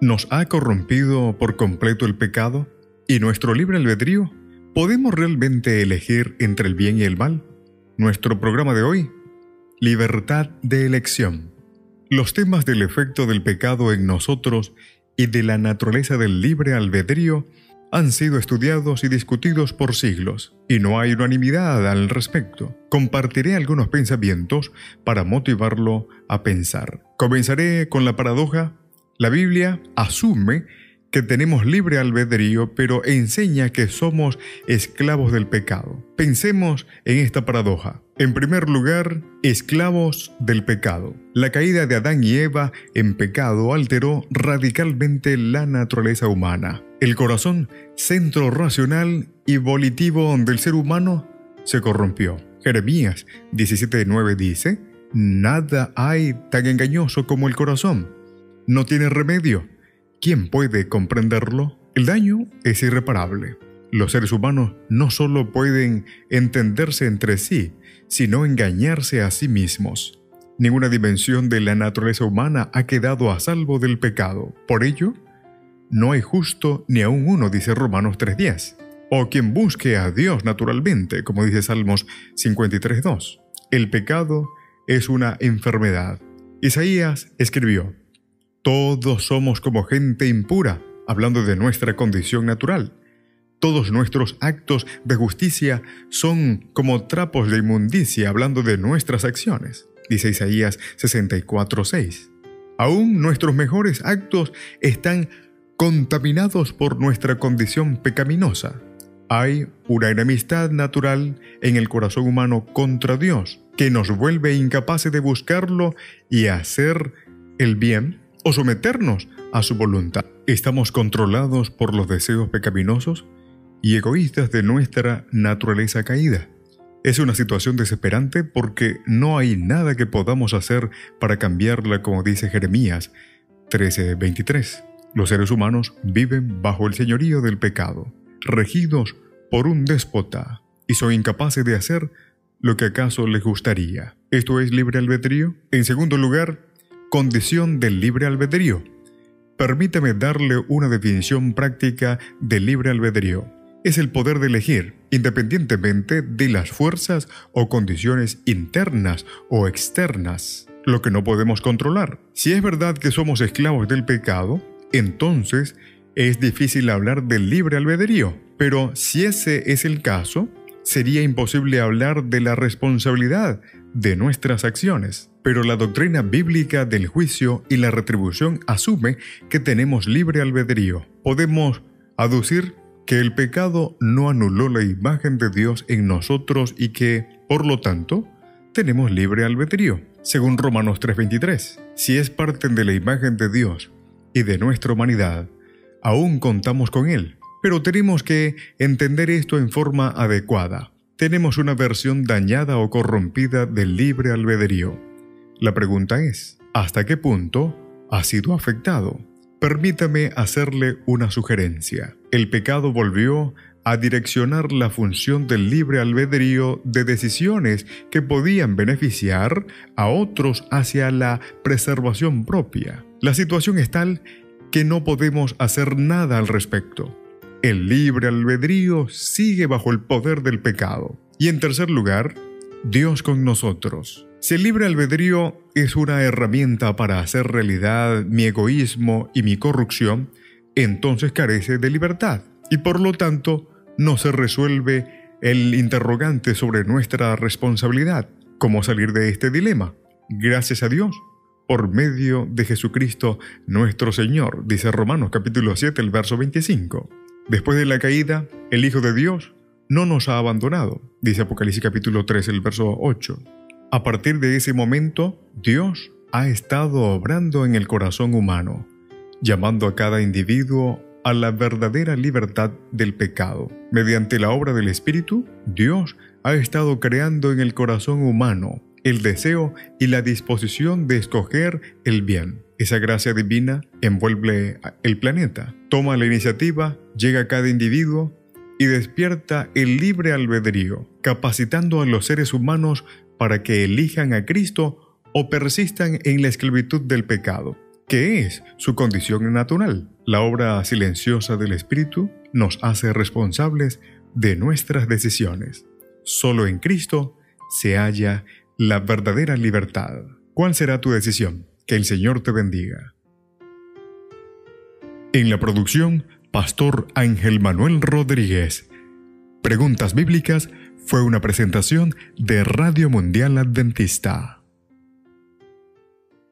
¿Nos ha corrompido por completo el pecado? ¿Y nuestro libre albedrío? ¿Podemos realmente elegir entre el bien y el mal? Nuestro programa de hoy, Libertad de elección. Los temas del efecto del pecado en nosotros y de la naturaleza del libre albedrío han sido estudiados y discutidos por siglos, y no hay unanimidad al respecto. Compartiré algunos pensamientos para motivarlo a pensar. Comenzaré con la paradoja la Biblia asume que tenemos libre albedrío, pero enseña que somos esclavos del pecado. Pensemos en esta paradoja. En primer lugar, esclavos del pecado. La caída de Adán y Eva en pecado alteró radicalmente la naturaleza humana. El corazón, centro racional y volitivo del ser humano, se corrompió. Jeremías 17.9 dice, Nada hay tan engañoso como el corazón no tiene remedio. ¿Quién puede comprenderlo? El daño es irreparable. Los seres humanos no solo pueden entenderse entre sí, sino engañarse a sí mismos. Ninguna dimensión de la naturaleza humana ha quedado a salvo del pecado. Por ello, no hay justo ni aun uno, dice Romanos 3.10. O quien busque a Dios naturalmente, como dice Salmos 53.2. El pecado es una enfermedad. Isaías escribió, todos somos como gente impura, hablando de nuestra condición natural. Todos nuestros actos de justicia son como trapos de inmundicia, hablando de nuestras acciones, dice Isaías 64:6. Aún nuestros mejores actos están contaminados por nuestra condición pecaminosa. Hay una enemistad natural en el corazón humano contra Dios que nos vuelve incapaces de buscarlo y hacer el bien o someternos a su voluntad. Estamos controlados por los deseos pecaminosos y egoístas de nuestra naturaleza caída. Es una situación desesperante porque no hay nada que podamos hacer para cambiarla, como dice Jeremías 13:23. Los seres humanos viven bajo el señorío del pecado, regidos por un déspota, y son incapaces de hacer lo que acaso les gustaría. ¿Esto es libre albedrío? En segundo lugar, Condición del libre albedrío. Permítame darle una definición práctica del libre albedrío. Es el poder de elegir, independientemente de las fuerzas o condiciones internas o externas, lo que no podemos controlar. Si es verdad que somos esclavos del pecado, entonces es difícil hablar del libre albedrío. Pero si ese es el caso, sería imposible hablar de la responsabilidad de nuestras acciones. Pero la doctrina bíblica del juicio y la retribución asume que tenemos libre albedrío. Podemos aducir que el pecado no anuló la imagen de Dios en nosotros y que, por lo tanto, tenemos libre albedrío. Según Romanos 3:23, si es parte de la imagen de Dios y de nuestra humanidad, aún contamos con Él. Pero tenemos que entender esto en forma adecuada. Tenemos una versión dañada o corrompida del libre albedrío. La pregunta es, ¿hasta qué punto ha sido afectado? Permítame hacerle una sugerencia. El pecado volvió a direccionar la función del libre albedrío de decisiones que podían beneficiar a otros hacia la preservación propia. La situación es tal que no podemos hacer nada al respecto. El libre albedrío sigue bajo el poder del pecado. Y en tercer lugar, Dios con nosotros. Si el libre albedrío es una herramienta para hacer realidad mi egoísmo y mi corrupción, entonces carece de libertad y por lo tanto no se resuelve el interrogante sobre nuestra responsabilidad. ¿Cómo salir de este dilema? Gracias a Dios, por medio de Jesucristo nuestro Señor, dice Romanos capítulo 7, el verso 25. Después de la caída, el Hijo de Dios no nos ha abandonado, dice Apocalipsis capítulo 3, el verso 8. A partir de ese momento, Dios ha estado obrando en el corazón humano llamando a cada individuo a la verdadera libertad del pecado. Mediante la obra del Espíritu, Dios ha estado creando en el corazón humano el deseo y la disposición de escoger el bien. Esa gracia divina envuelve el planeta, toma la iniciativa, llega a cada individuo y despierta el libre albedrío, capacitando a los seres humanos para que elijan a Cristo o persistan en la esclavitud del pecado, que es su condición natural. La obra silenciosa del Espíritu nos hace responsables de nuestras decisiones. Solo en Cristo se halla la verdadera libertad. ¿Cuál será tu decisión? Que el Señor te bendiga. En la producción, Pastor Ángel Manuel Rodríguez. Preguntas Bíblicas fue una presentación de Radio Mundial Adventista.